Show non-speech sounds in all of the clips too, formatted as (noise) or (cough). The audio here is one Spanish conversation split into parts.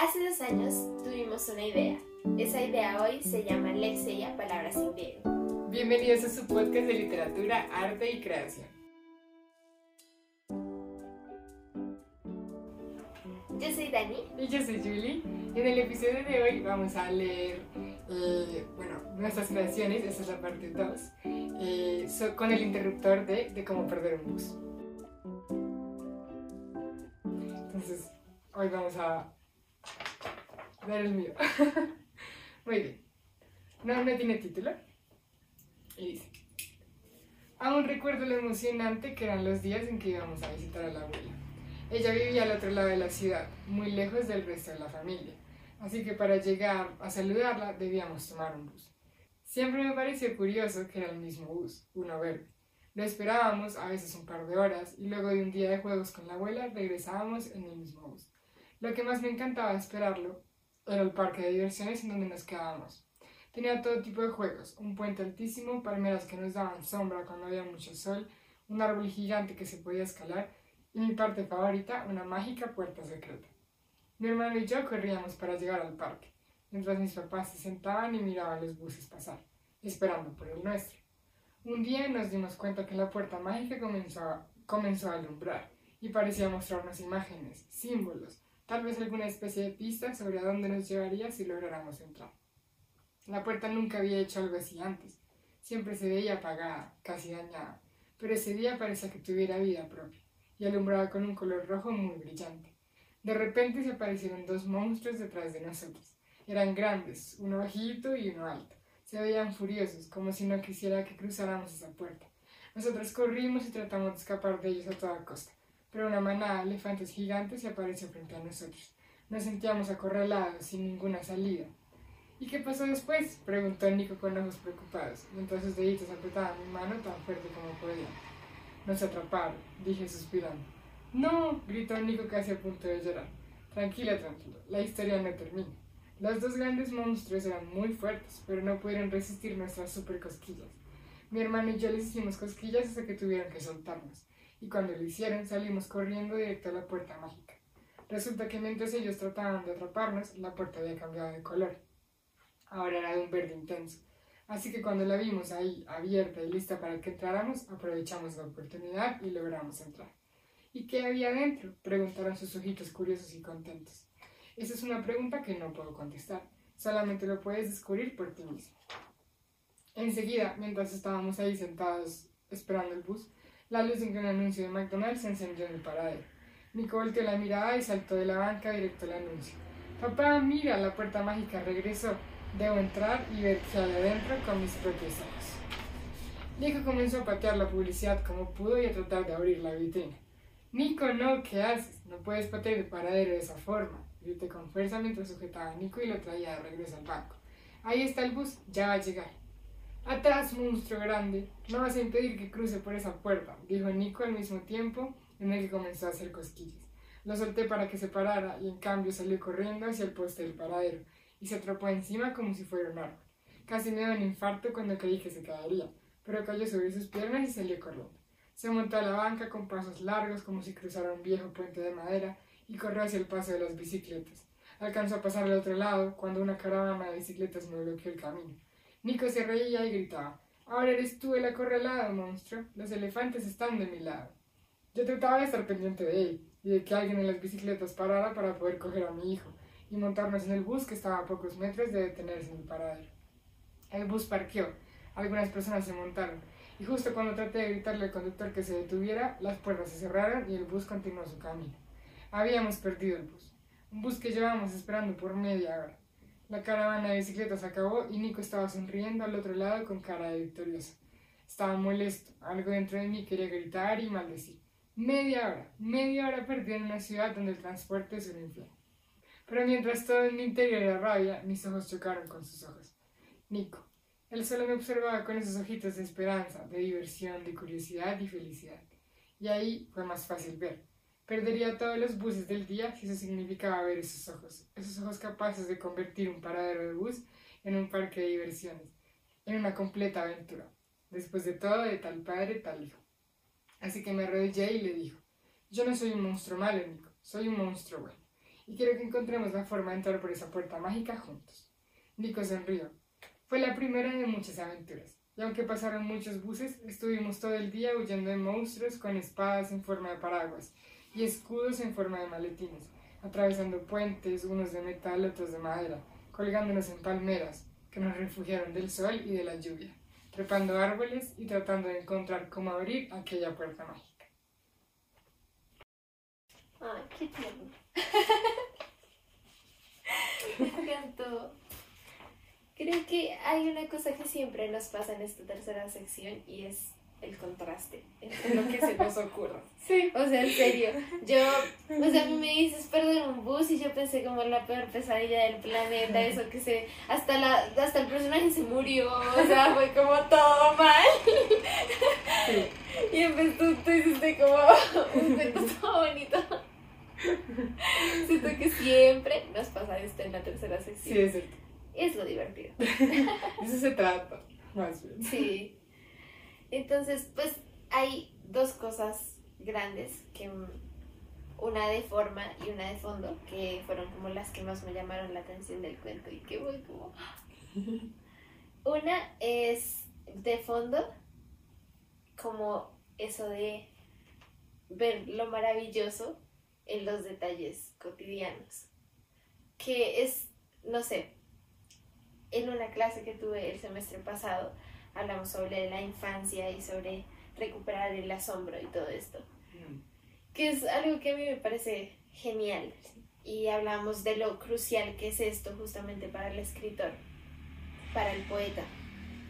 Hace dos años tuvimos una idea. Esa idea hoy se llama Lexia Palabras sin Griego. Bienvenidos a su podcast de literatura, arte y creación. Yo soy Dani. Y yo soy Julie. En el episodio de hoy vamos a leer, eh, bueno, nuestras creaciones, esa es la parte 2, eh, so- con el interruptor de, de cómo perder un bus. Entonces, hoy vamos a ver el mío. (laughs) Muy bien. No, no tiene título. Y dice, aún recuerdo lo emocionante que eran los días en que íbamos a visitar a la abuela. Ella vivía al otro lado de la ciudad, muy lejos del resto de la familia, así que para llegar a saludarla debíamos tomar un bus. Siempre me pareció curioso que era el mismo bus, uno verde. Lo esperábamos a veces un par de horas y luego de un día de juegos con la abuela regresábamos en el mismo bus. Lo que más me encantaba esperarlo era el parque de diversiones en donde nos quedábamos. Tenía todo tipo de juegos, un puente altísimo, palmeras que nos daban sombra cuando había mucho sol, un árbol gigante que se podía escalar y mi parte favorita, una mágica puerta secreta. Mi hermano y yo corríamos para llegar al parque, mientras mis papás se sentaban y miraban los buses pasar, esperando por el nuestro. Un día nos dimos cuenta que la puerta mágica comenzó a, comenzó a alumbrar y parecía mostrarnos imágenes, símbolos, tal vez alguna especie de pista sobre a dónde nos llevaría si lográramos entrar. La puerta nunca había hecho algo así antes, siempre se veía apagada, casi dañada, pero ese día parecía que tuviera vida propia y alumbraba con un color rojo muy brillante. De repente se aparecieron dos monstruos detrás de nosotros. Eran grandes, uno bajito y uno alto. Se veían furiosos, como si no quisiera que cruzáramos esa puerta. Nosotros corrimos y tratamos de escapar de ellos a toda costa, pero una manada de elefantes gigantes se apareció frente a nosotros. Nos sentíamos acorralados, sin ninguna salida. ¿Y qué pasó después? preguntó Nico con ojos preocupados, mientras sus deditos apretaban mi mano tan fuerte como podían. Nos atraparon, dije suspirando. No, gritó Nico casi a punto de llorar. Tranquila, tranquilo, la historia no termina. Los dos grandes monstruos eran muy fuertes, pero no pudieron resistir nuestras super cosquillas. Mi hermano y yo les hicimos cosquillas hasta que tuvieron que soltarnos, y cuando lo hicieron salimos corriendo directo a la puerta mágica. Resulta que mientras ellos trataban de atraparnos, la puerta había cambiado de color. Ahora era de un verde intenso. Así que cuando la vimos ahí, abierta y lista para que entráramos, aprovechamos la oportunidad y logramos entrar. ¿Y qué había dentro? preguntaron sus ojitos curiosos y contentos. Esa es una pregunta que no puedo contestar. Solamente lo puedes descubrir por ti mismo. Enseguida, mientras estábamos ahí sentados esperando el bus, la luz de un anuncio de McDonald's se encendió en el paradero. Nico volteó la mirada y saltó de la banca directo al anuncio. Papá, mira, la puerta mágica regresó. Debo entrar y ver qué hay adentro con mis propios ojos. Nico comenzó a patear la publicidad como pudo y a tratar de abrir la vitrina. Nico, no, ¿qué haces? No puedes patear el paradero de esa forma. Grité con fuerza mientras sujetaba a Nico y lo traía de regreso al banco. Ahí está el bus, ya va a llegar. Atrás, monstruo grande. No vas a impedir que cruce por esa puerta, dijo Nico al mismo tiempo en el que comenzó a hacer cosquillas. Lo solté para que se parara y en cambio salió corriendo hacia el poste del paradero y se atrapó encima como si fuera un árbol. Casi me dio un infarto cuando creí que se caería, pero cayó sobre sus piernas y salió corriendo. Se montó a la banca con pasos largos como si cruzara un viejo puente de madera y corrió hacia el paso de las bicicletas. Alcanzó a pasar al otro lado cuando una caravana de bicicletas me bloqueó el camino. Nico se reía y gritaba, Ahora eres tú el acorralado, monstruo. Los elefantes están de mi lado. Yo trataba de estar pendiente de él y de que alguien en las bicicletas parara para poder coger a mi hijo y montarnos en el bus que estaba a pocos metros de detenerse en el paradero. El bus parqueó, algunas personas se montaron, y justo cuando traté de gritarle al conductor que se detuviera, las puertas se cerraron y el bus continuó su camino. Habíamos perdido el bus, un bus que llevábamos esperando por media hora. La caravana de bicicletas acabó y Nico estaba sonriendo al otro lado con cara de victorioso. Estaba molesto, algo dentro de mí quería gritar y maldecir. Media hora, media hora perdida en una ciudad donde el transporte es un infierno. Pero mientras todo en mi interior era rabia, mis ojos chocaron con sus ojos. Nico. Él solo me observaba con esos ojitos de esperanza, de diversión, de curiosidad y felicidad. Y ahí fue más fácil ver. Perdería todos los buses del día si eso significaba ver esos ojos, esos ojos capaces de convertir un paradero de bus en un parque de diversiones, en una completa aventura. Después de todo, de tal padre, tal hijo. Así que me arrodillé y le dijo, yo no soy un monstruo malo, Nico, soy un monstruo bueno. y quiero que encontremos la forma de entrar por esa puerta mágica juntos. Nico sonrió. Fue la primera de muchas aventuras, y aunque pasaron muchos buses, estuvimos todo el día huyendo de monstruos con espadas en forma de paraguas y escudos en forma de maletines, atravesando puentes, unos de metal, otros de madera, colgándonos en palmeras, que nos refugiaron del sol y de la lluvia, trepando árboles y tratando de encontrar cómo abrir aquella puerta mágica. Ay, qué tierno. (laughs) Me encantó. Creo que hay una cosa que siempre nos pasa en esta tercera sección y es el contraste entre lo que se nos ocurra. (laughs) Sí. O sea, en serio, yo, o sea, a mí me dices perder un bus y yo pensé como la peor pesadilla del planeta, eso que se, hasta la, hasta el personaje se murió, o sea, fue como todo mal. Sí. Y en vez tú, tú hiciste como un cuento todo bonito. Siento que siempre nos pasa esto en la tercera sección. Sí, es cierto. Es lo divertido. (laughs) De eso se trata, más bien. Sí. Entonces, pues hay dos cosas grandes, que una de forma y una de fondo, que fueron como las que más me llamaron la atención del cuento y que voy como... Una es de fondo, como eso de ver lo maravilloso en los detalles cotidianos, que es, no sé, en una clase que tuve el semestre pasado, hablamos sobre la infancia y sobre recuperar el asombro y todo esto, que es algo que a mí me parece genial. Y hablamos de lo crucial que es esto justamente para el escritor, para el poeta,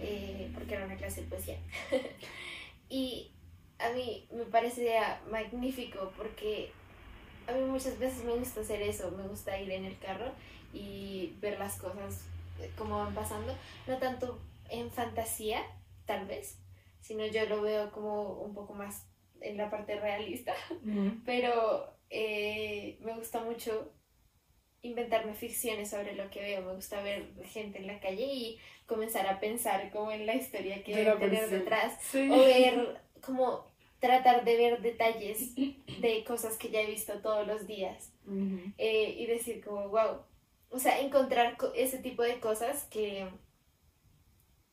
eh, porque era una clase de poesía. (laughs) y a mí me parecía magnífico porque a mí muchas veces me gusta hacer eso, me gusta ir en el carro y ver las cosas eh, como van pasando, no tanto en fantasía, tal vez, sino yo lo veo como un poco más en la parte realista, pero eh, me gusta mucho inventarme ficciones sobre lo que veo, me gusta ver gente en la calle y comenzar a pensar como en la historia que debe tener detrás, Sí. o ver como tratar de ver detalles de cosas que ya he visto todos los días. Eh, y decir como, wow, o sea, encontrar co- ese tipo de cosas que,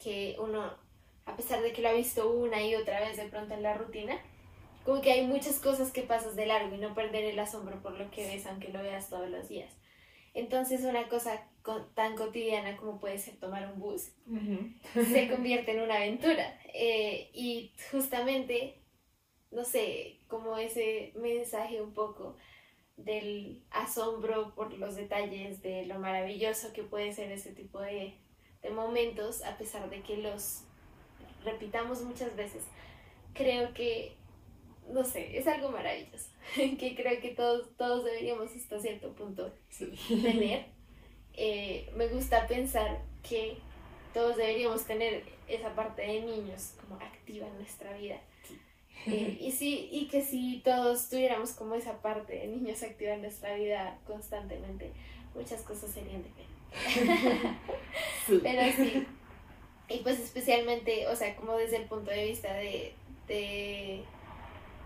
que uno, a pesar de que lo ha visto una y otra vez de pronto en la rutina, como que hay muchas cosas que pasas de largo y no perder el asombro por lo que ves, aunque lo veas todos los días. Entonces una cosa co- tan cotidiana como puede ser tomar un bus, se (laughs) convierte en una aventura. Eh, y justamente, no sé, como ese mensaje un poco del asombro por los detalles, de lo maravilloso que puede ser ese tipo de, de momentos, a pesar de que los repitamos muchas veces, creo que, no sé, es algo maravilloso, (laughs) que creo que todos, todos deberíamos hasta cierto punto Sí. tener. Eh, me gusta pensar que todos deberíamos tener esa parte de niños como activa en nuestra vida. Eh, y sí, y que si todos tuviéramos como esa parte de niños activa en nuestra vida constantemente, muchas cosas serían diferentes. (laughs) Sí. Pero sí. Y pues especialmente, o sea, como desde el punto de vista de, de,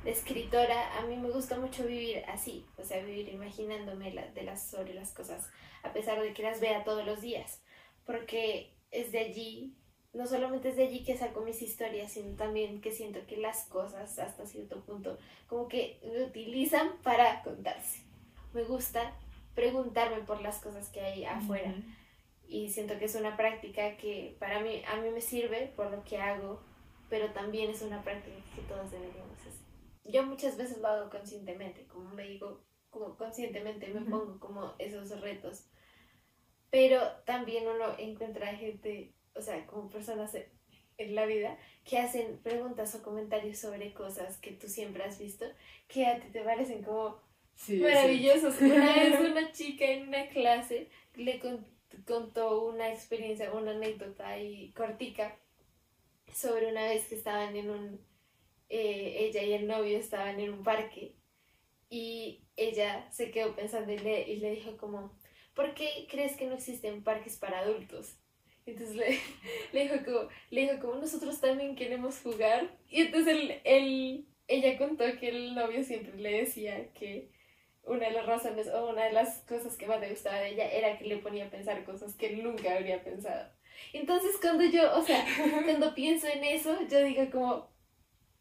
de escritora, a mí me gusta mucho vivir así, o sea, vivir imaginándome la- de las, sobre las cosas, a pesar de que las vea todos los días, porque es de allí, no solamente es de allí que saco mis historias, sino también que siento que las cosas, hasta cierto punto, como que me utilizan para contarse. Me gusta preguntarme por las cosas que hay afuera Ujú. y siento que es una práctica que para mí a mí me sirve por lo que hago pero también es una práctica que todos deberíamos hacer yo muchas veces lo hago conscientemente como me digo como conscientemente me Ujú. pongo como esos retos pero también uno encuentra gente o sea como personas en la vida que hacen preguntas o comentarios sobre cosas que tú siempre has visto que a ti te parecen como Sí, maravillosos. (laughs) Una vez una chica en una clase le con- contó una experiencia, una anécdota ahí cortica sobre una vez que estaban en un, eh, ella y el novio estaban en un parque y ella se quedó pensando y le, y le dijo como, ¿por qué crees que no existen parques para adultos? Entonces le, (laughs) le dijo como, le dijo como nosotros también queremos jugar y entonces él, él- ella contó que el novio siempre le decía que una de las razones o una de las cosas que más me gustaba de ella era que le ponía a pensar cosas que nunca habría pensado. Entonces cuando yo, o sea, (laughs) cuando pienso en eso, yo digo como,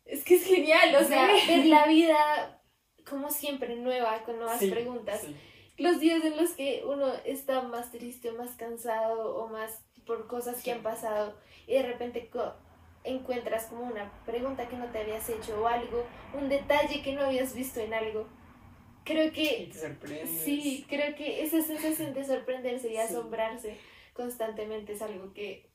es que es genial, o sea, ver la vida como siempre nueva, con nuevas Sí, preguntas. sí. Los días en los que uno está más triste o más cansado o más por cosas que Sí. han pasado y de repente encuentras como una pregunta que no te habías hecho o algo, un detalle que no habías visto en algo. Creo Y que te sorprendes. sí, creo que esa sensación de sorprenderse y Sí. asombrarse constantemente es algo que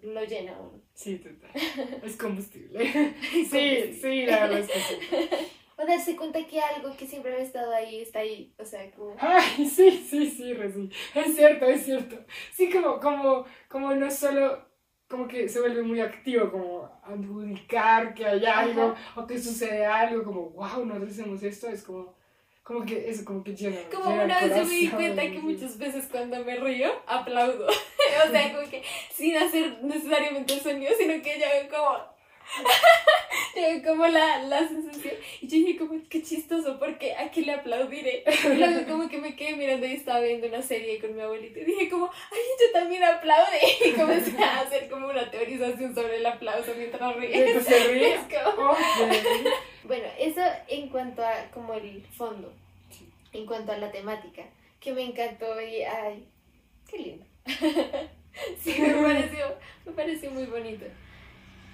lo llena uno. Sí, total. (laughs) Es combustible. Sí, sí, la verdad es que sí. O darse cuenta que algo que siempre había estado ahí está ahí, o sea, como... Ay, sí, sí, sí, re sí. Es cierto, es cierto. Sí, como, como, como no solo, como que se vuelve muy activo, como adjudicar que hay algo o que sucede algo, como, wow, nosotros hacemos esto, es como, como que eso, como que llena. Como una vez yo me di cuenta que muchas veces cuando me río, aplaudo. (laughs) o sea, como que sin hacer necesariamente el sonido, sino que yo hago como... (laughs) yo como la, la sensación. Y yo dije como, qué chistoso, porque a qué le aplaudiré. (laughs) Y luego (laughs) como que me quedé mirando y estaba viendo una serie con mi abuelita y dije como, ay, yo también aplaude. Y comencé a hacer como una teorización sobre el aplauso mientras ríes. Entonces se ríe. Es como- Ok. Bueno, eso en cuanto a como el fondo, Sí. en cuanto a la temática, que me encantó y ay, qué lindo. sí, me pareció, me pareció muy bonito.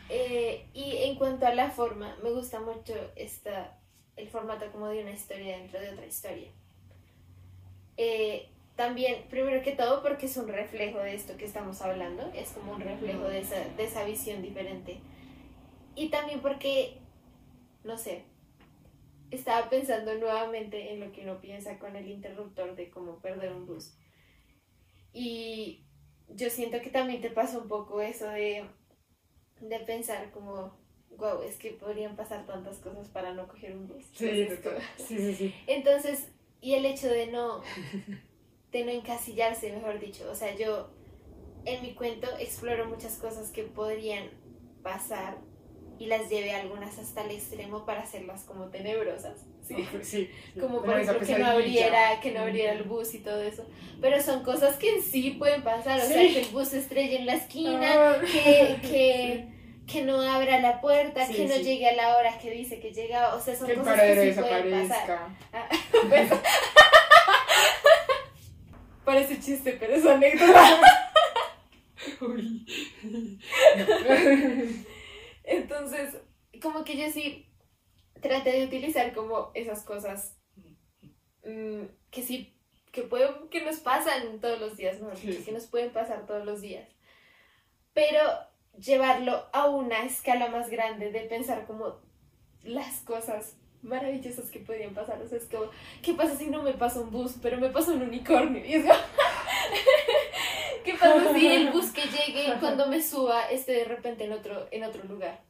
Eh, y en cuanto a la forma, me gusta mucho esta, el formato como de una historia dentro de otra historia. Eh, también, primero que todo, porque es un reflejo de esto que estamos hablando, es como un reflejo de esa, de esa visión diferente. Y también porque, no sé, estaba pensando nuevamente en lo que uno piensa con el interruptor de cómo perder un bus. Y yo siento que también te pasa un poco eso de, de pensar como, wow, es que podrían pasar tantas cosas para no coger un bus. Sí, Entonces, sí, sí. (laughs) entonces, y el hecho de no, de no encasillarse, mejor dicho. O sea, yo en mi cuento exploro muchas cosas que podrían pasar y las llevé algunas hasta el extremo para hacerlas como tenebrosas. ¿sí? Sí, (laughs) sí. Como por ejemplo que no abriera, que no abriera el bus y todo eso. Pero son cosas que en sí pueden pasar. O sea, que el bus se estrelle en la esquina, Ah. que, (laughs) que, que no abra la puerta, que no llegue a la hora que dice que llega. O sea, son Que cosas paradero que sí pueden pasar. Ah, (laughs) pues- Parece chiste, pero es anécdota. Uy. Entonces, como que yo sí traté de utilizar como esas cosas mm, que sí, que pueden, que nos pasan todos los días, mejor Sí, que nos pueden pasar todos los días. Pero llevarlo a una escala más grande de pensar como las cosas maravillosas que podían pasar. O sea, es como, ¿qué pasa si no me pasa un bus, pero me pasa un unicornio? Y es como, (laughs) ¿qué pasa si el (laughs) bus que llegue cuando me suba esté de repente en otro, en otro lugar?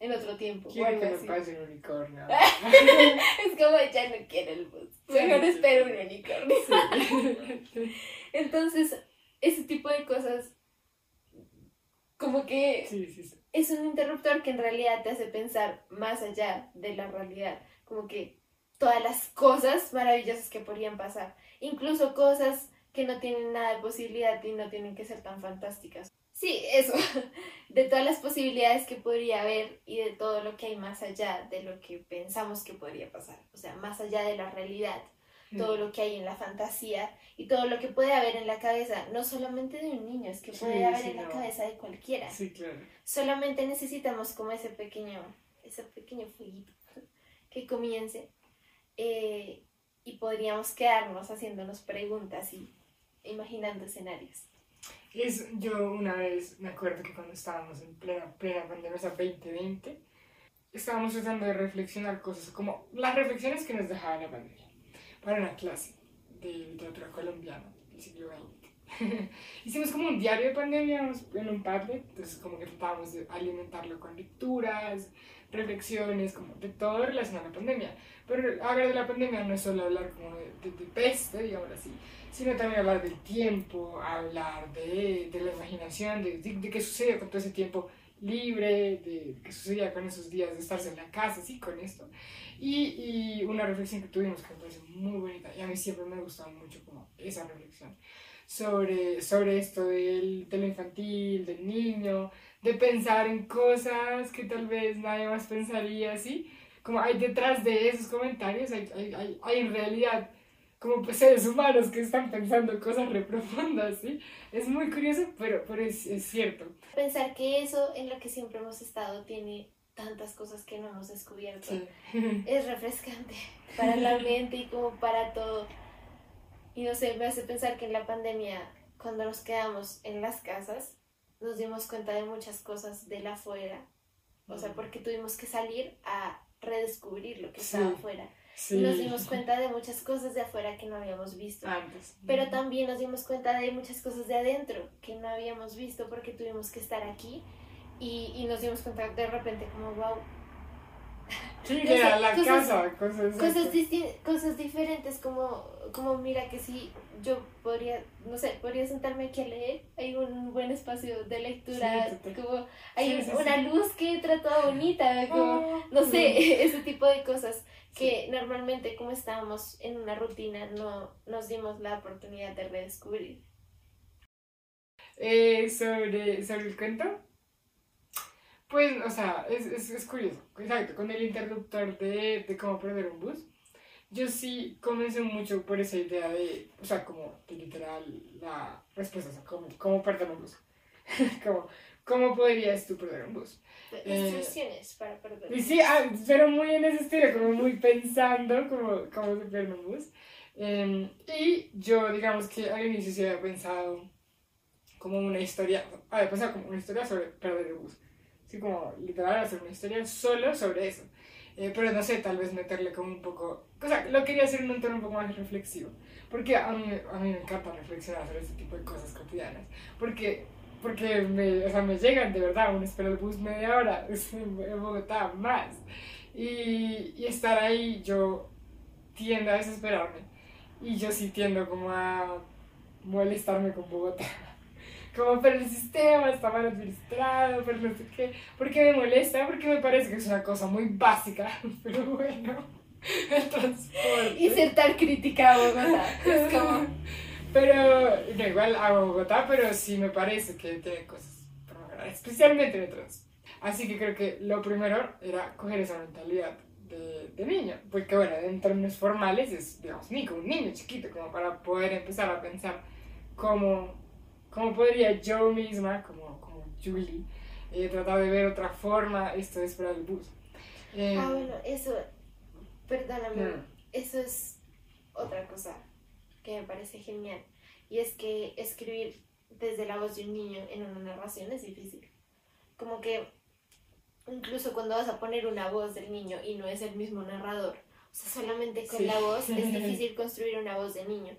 En otro tiempo. Quiero que me así. pase un unicornio. (laughs) Es como, ya no quiero el bus. Mejor Sí, sí. espero un unicornio. Sí. (laughs) Entonces, ese tipo de cosas, como que Sí, sí, sí. es un interruptor que en realidad te hace pensar más allá de la realidad, como que todas las cosas maravillosas que podrían pasar, incluso cosas que no tienen nada de posibilidad y no tienen que ser tan fantásticas. Sí, eso, (laughs) de todas las posibilidades que podría haber y de todo lo que hay más allá de lo que pensamos que podría pasar, o sea, más allá de la realidad todo lo que hay en la fantasía y todo lo que puede haber en la cabeza, no solamente de un niño, es que puede Sí, haber sí, en la no. cabeza de cualquiera. Sí, claro. Solamente necesitamos como ese pequeño, ese pequeño fueguito (laughs) que comience eh, y podríamos quedarnos haciéndonos preguntas y imaginando escenarios. Es, yo una vez me acuerdo que cuando estábamos en plena, plena pandemia, o sea, 2020, estábamos tratando de reflexionar cosas como las reflexiones que nos dejaba la pandemia para una clase de literatura colombiana del siglo XX. (laughs) Hicimos como un diario de pandemia en un Padlet, entonces como que tratábamos de alimentarlo con lecturas, reflexiones, como de todo relacionado a la pandemia. Pero hablar de la pandemia no es solo hablar como de, de, de peste, digamos así, sino también hablar del tiempo, hablar de, de la imaginación, de, de, de qué sucedió con todo ese tiempo libre, de qué sucedía con esos días de estarse en la casa, así con esto. Y, y una reflexión que tuvimos que me parece muy bonita, y a mí siempre me ha gustado mucho como esa reflexión, sobre, sobre esto del, de lo infantil, del niño, de pensar en cosas que tal vez nadie más pensaría, así. Como hay detrás de esos comentarios, hay, hay, hay, hay en realidad como pues, seres humanos que están pensando cosas reprofundas, ¿sí? Es muy curioso, pero, pero es, es cierto. Pensar que eso en lo que siempre hemos estado tiene tantas cosas que no hemos descubierto. Sí. (laughs) Es refrescante para la mente y como para todo. Y no sé, me hace pensar que en la pandemia, cuando nos quedamos en las casas, nos dimos cuenta de muchas cosas de la afuera. O sea, Mm. porque tuvimos que salir a redescubrir lo que Sí. estaba afuera. Sí. Nos dimos cuenta de muchas cosas de afuera que no habíamos visto. Antes. Pero también nos dimos cuenta de muchas cosas de adentro que no habíamos visto porque tuvimos que estar aquí. Y, y nos dimos cuenta de repente como, wow, Sí, (laughs) no sé, la, cosas- casa, cosas, cosas, cosas diferentes como, como mira que si yo podría, no sé, podría sentarme aquí a leer, hay un buen espacio de lectura, Sí, como hay Sí, sí, una luz que entra toda bonita, como, Oh, no sé, (laughs) ese tipo de cosas que normalmente como estábamos en una rutina no nos dimos la oportunidad de redescubrir. Eh, sobre, sobre el cuento. Pues, o sea, es, es, es curioso. Exacto, con el interruptor de, de cómo perder un bus. Yo sí comencé mucho por esa idea de, o sea, como de literal la respuesta, o sea, cómo, cómo perder un bus. (laughs) como, ¿Cómo podrías tú perder un bus? Eh, Instrucciones para perder. Y sí, ah, pero muy en ese estilo, como muy pensando cómo, cómo se pierde un bus. Eh, y yo, digamos que al inicio sí había pensado como una historia, había pensado como una historia sobre perder el bus. Así como literal hacer una historia solo sobre eso. Eh, pero no sé, tal vez meterle como un poco... O sea, lo quería hacer en un tono un poco más reflexivo. Porque a mí, a mí me encanta reflexionar sobre este tipo de cosas cotidianas. Porque, porque me, o sea, me llegan de verdad, uno espera el bus media hora (laughs) en Bogotá, más. Y, y estar ahí, yo tiendo a desesperarme. Y yo sí tiendo como a molestarme con Bogotá. (laughs) Como, pero el sistema está mal administrado, pero no sé qué. ¿Por qué me molesta? Porque me parece que es una cosa muy básica. (laughs) Pero bueno, (laughs) el transporte. Y ser tan crítica a Bogotá. Es como... Pero, no, igual a Bogotá, pero sí me parece que tiene cosas por mejorar, especialmente en el transporte. Así que creo que lo primero era coger esa mentalidad de, de niño. Porque, bueno, en términos formales es, digamos, ni como un niño chiquito, como para poder empezar a pensar cómo, cómo podría yo misma, como, como Julie, eh, tratar de ver otra forma esto de esperar el bus. Eh, Ah, bueno, eso, perdóname, Mm. eso es otra cosa que me parece genial. Y es que escribir desde la voz de un niño en una narración es difícil. Como que incluso cuando vas a poner una voz del niño y no es el mismo narrador, o sea, solamente con Sí. la voz es (laughs) difícil construir una voz de niño.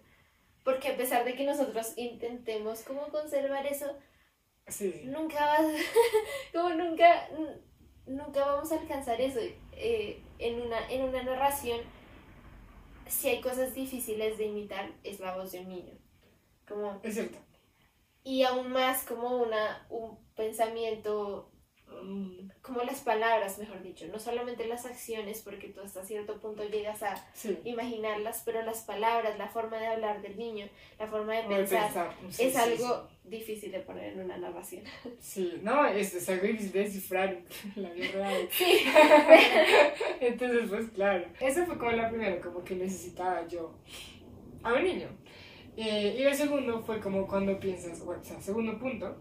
Porque a pesar de que nosotros intentemos como conservar eso, sí, nunca vas, (laughs) como nunca, nunca vamos a alcanzar eso. Eh, en, una, en una narración, si hay cosas difíciles de imitar, es la voz de un niño. Como, Es cierto. y aún más como una, un pensamiento, como las palabras, mejor dicho, no solamente las acciones, porque tú hasta cierto punto llegas a Sí. imaginarlas, pero las palabras, la forma de hablar del niño, la forma de pensar, pensar. Sí, es sí, algo difícil de poner en una narración. (laughs) Sí, no, es, es algo difícil de descifrar (laughs) la. (laughs) Sí. Entonces, pues claro, esa fue como la primera, como que necesitaba yo a un niño. Eh, y el segundo fue como cuando piensas, o sea, segundo punto,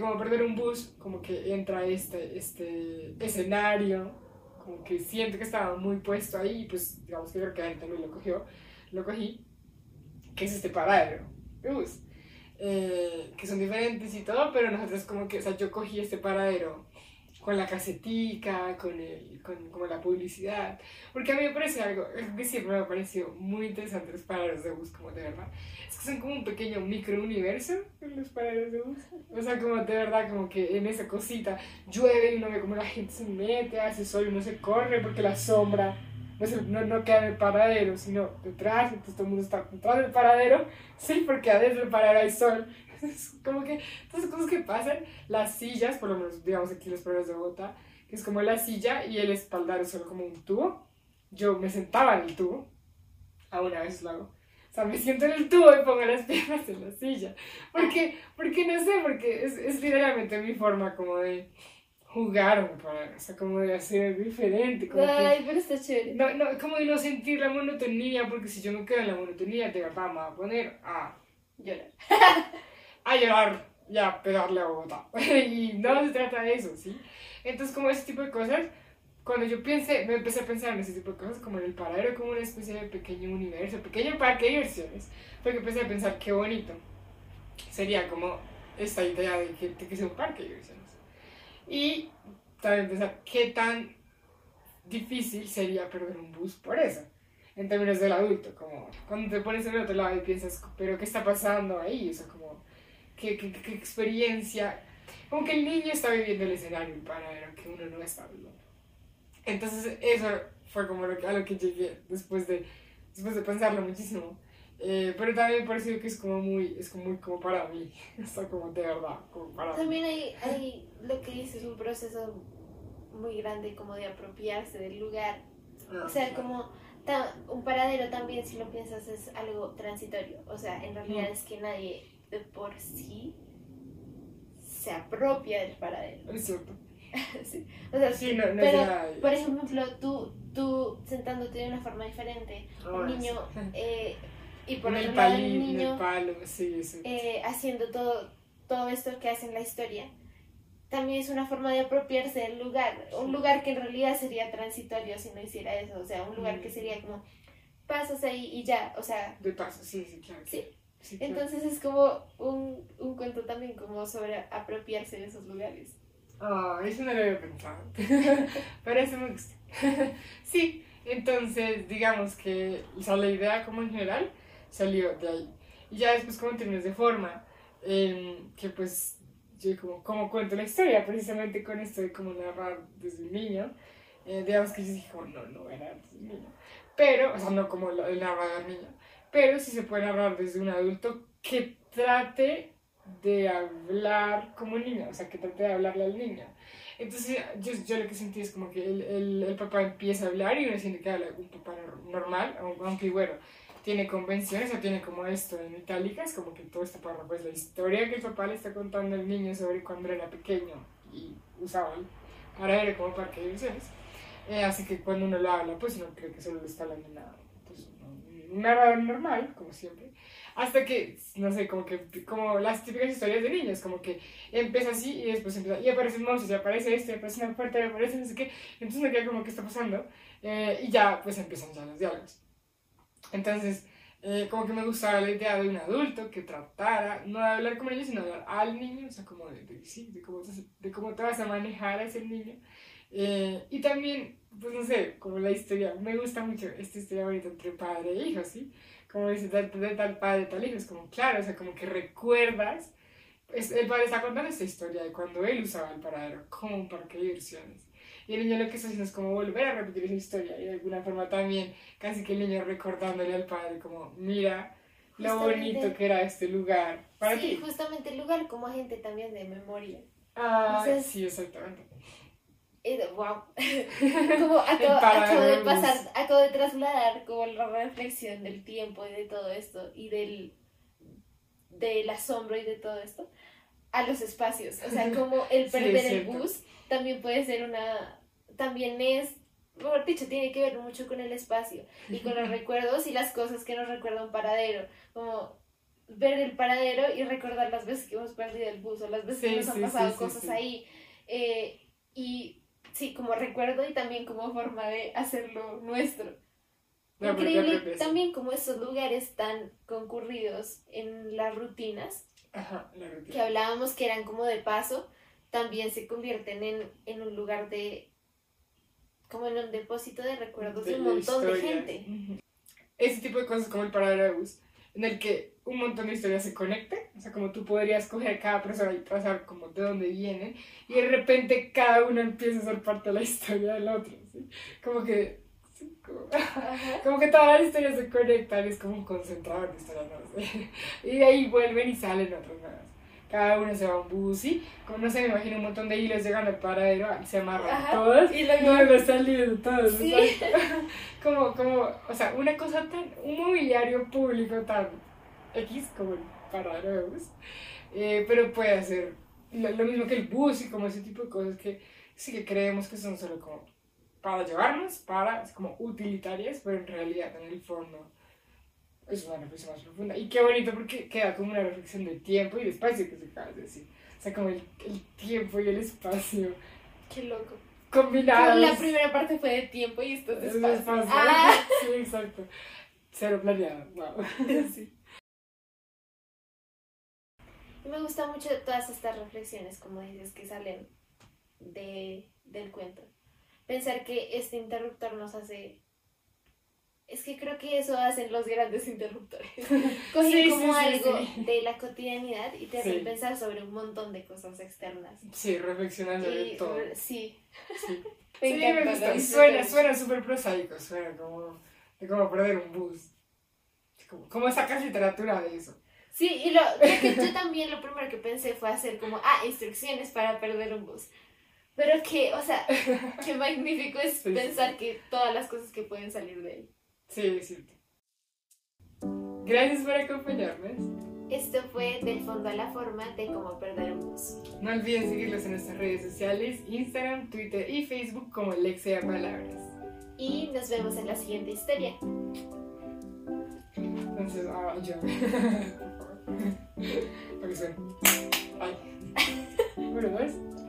cómo perder un bus, como que entra este, este escenario, como que siento que estaba muy puesto ahí, pues digamos que creo que él también lo cogió, lo cogí, que es este paradero de bus. eh, que son diferentes y todo, pero nosotros como que, o sea, yo cogí este paradero con la casetica, con, el, con como la publicidad, porque a mí me parece algo, algo que siempre me ha parecido muy interesante los paraderos de bus, como de verdad, es que son como un pequeño microuniverso los paraderos de bus, o sea, como de verdad, como que en esa cosita llueve y uno ve como la gente se mete, hace sol y uno se corre porque la sombra no, no queda en el paradero, sino detrás, entonces todo el mundo está detrás del paradero, sí, porque adentro del paradero hay sol, Es (laughs) como que todas las cosas que pasan, las sillas, por lo menos digamos aquí los pueblos de Bogotá, que es como la silla y el espaldar es solo como un tubo. Yo me sentaba en el tubo, a veces lo hago. O sea, me siento en el tubo y pongo las piernas en la silla. Porque, porque no sé, porque es, es literalmente mi forma como de jugar, para, o sea, como de hacer diferente. Como que- Ay, pero está chévere. no, no, como de no sentir la monotonía, porque si yo me quedo en la monotonía, de verdad me va a poner a, Llorar. (laughs) a llorar y a pegarle a Bogotá. (laughs) y no se trata de eso, ¿sí? Entonces, como ese tipo de cosas, cuando yo pensé, me empecé a pensar en ese tipo de cosas, como en el paradero, como una especie de pequeño universo, pequeño parque de diversiones, porque empecé a pensar qué bonito sería como esta idea de que, de que sea un parque de diversiones. Y también pensar qué tan difícil sería perder un bus por eso, en términos del adulto, como cuando te pones en el otro lado y piensas, pero ¿qué está pasando ahí? O sea, como, ¿qué, qué, qué experiencia? Como que el niño está viviendo el escenario, el paradero, que uno no está viviendo. Entonces, eso fue como lo que, a lo que llegué después de, después de pensarlo muchísimo. Eh, pero también me pareció que es como muy, es como muy como para mí, (laughs) está como de verdad, como para. También hay, hay lo que dices, un proceso muy grande como de apropiarse del lugar. Ah, O sea, como ta- un paradero también, si lo piensas, es algo transitorio. O sea, en realidad Mm. es que nadie de por sí se apropia del paradero. Es cierto. (laughs) Sí. O sea, Sí, no, no pero, nada. por ejemplo, tú, tú sentándote de una forma diferente, un niño, (laughs) eh, y por el lado palito, el en el niño palo, sí, sí. eh, haciendo todo, todo esto que hace en la historia, también es una forma de apropiarse del lugar, un lugar que en realidad sería transitorio si no hiciera eso, o sea, un lugar que Mm. sería como, pasas ahí y ya, o sea, De paso, sí, sí, claro. Sí. Sí, claro. entonces es como un, un cuento también como sobre apropiarse de esos lugares. Ah, eso no lo había pensado. (laughs) Pero eso me gusta. (laughs) sí, entonces digamos que o sea, la idea como en general salió de ahí. Y ya después como en términos de forma, em, que pues yo como, como cuento la historia precisamente con esto de cómo narrar desde un niño, eh, digamos que yo dije como no, no voy a narrar desde un niño. Pero, o sea, no como el narrador niño, pero sí se puede narrar desde un adulto que trate de hablar como un niño, o sea, que trate de hablarle al niño. Entonces, yo, yo lo que sentí es como que el, el, papá empieza a hablar y uno siente que habla un papá nor- normal, au- aunque bueno, tiene convenciones o tiene como esto en itálicas, como que todo este párrafo es la historia que el papá le está contando al niño sobre cuando era pequeño y usaba el paradero como parque de diversiones. Eh, así que cuando uno lo habla, pues uno cree que solo le está hablando nada. Narrador normal, como siempre. Hasta que, no sé, como que, como las típicas historias de niños, como que empieza así y después empieza, y aparecen monstruos, y aparece esto, y aparece una puerta, y aparece no sé qué. Entonces me queda como, ¿qué está pasando? Eh, y ya, pues empiezan ya los diálogos. Entonces, eh, como que me gustaba la idea de un adulto que tratara, no de hablar como niño, sino de hablar al niño, o sea, como de, de, sí, de, cómo, de cómo te vas a manejar a ese niño. Eh, y también, pues no sé, como la historia, me gusta mucho esta historia bonita entre padre e hijo, ¿sí? Como dice, tal, de tal padre, tal hijo, es como claro, o sea, como que recuerdas, es, el padre está contando esta historia de cuando él usaba el paradero como un parque de diversiones. Y el niño lo que está haciendo es como volver a repetir esa historia y de alguna forma también casi que el niño recordándole al padre como, mira lo Justamente- bonito que era este lugar para sí, ti. justamente el lugar como agente también de memoria. Ah, Entonces- sí, exactamente. Wow. (laughs) como (laughs) acabo, acabo de pasar, acabo de trasladar como la reflexión del tiempo y de todo esto y del del asombro y de todo esto a los espacios. O sea, como (laughs) el perder el bus también puede ser una también es mejor dicho, tiene que ver mucho con el espacio y con los recuerdos y las cosas que nos recuerda un paradero, como ver el paradero y recordar las veces que hemos perdido el bus o las veces Sí, que nos han pasado cosas ahí. Eh, y sí, como recuerdo y también como forma de hacerlo nuestro. Propia Increíble también como esos lugares tan concurridos en las rutinas Ajá, la rutina. que hablábamos que eran como de paso, también se convierten en, en un lugar de como en un depósito de recuerdos de, un montón de gente. Ese tipo de cosas como el paradero de bus, en el que un montón de historias se conectan, o sea, como tú podrías coger a cada persona y trazar como de dónde vienen, y de repente cada uno empieza a ser parte de la historia del otro, ¿sí? Como que, sí, Como, como que todas las historias se conectan, es como un concentrador de historias, no sé. Y de ahí vuelven y salen otras nuevas. Cada uno se va a un bus y, como no sé, me imagino un montón de hilos llegan al paradero, se amarran Ajá. todos Y luego- luego saliendo todos. Sí. exacto. (laughs) Como, como, o sea, una cosa tan, un mobiliario público tan X como el paradero de bus, eh, pero puede hacer lo, lo mismo que el bus y como ese tipo de cosas que sí que creemos que son solo como para llevarnos, para, como utilitarias, pero en realidad en el fondo es una reflexión más profunda. Y qué bonito porque queda como una reflexión del tiempo y del espacio que se acaba de decir. O sea, como el, el tiempo y el espacio Qué loco. combinados. La primera parte fue de tiempo y esto es de Es espacio. espacio. Ah, Sí, exacto. Cero planeado. Wow. (laughs) sí. Y Me gusta mucho todas estas reflexiones, como dices, que salen de, del cuento. Pensar que este interruptor nos hace... Es que creo que eso hacen los grandes (laughs) interruptores. (laughs) Cogen Sí, como sí, algo sí. de la cotidianidad y te hacen pensar sobre un montón de cosas externas. Sí, reflexionar sobre Y todo. sí, (laughs) Sí. me encanta, me gusta. disfruto Suena, suena súper prosaico, suena como, como perder un bus. Como, ¿Cómo sacas literatura de eso? Sí, y lo, creo que yo también lo primero que pensé fue hacer como, ah, instrucciones para perder un bus. Pero que, o sea, (laughs) qué magnífico es Sí, sí, pensar que todas las cosas que pueden salir de él. Sí, es cierto. Gracias por acompañarnos. Esto fue Del fondo a la forma de cómo perder un bus. No olviden seguirlos en nuestras redes sociales, Instagram, Twitter y Facebook como Lexia Palabras. Y nos vemos en la siguiente historia. Entonces, ah, ya. Por favor. Para que suene. Ay. Uno, dos.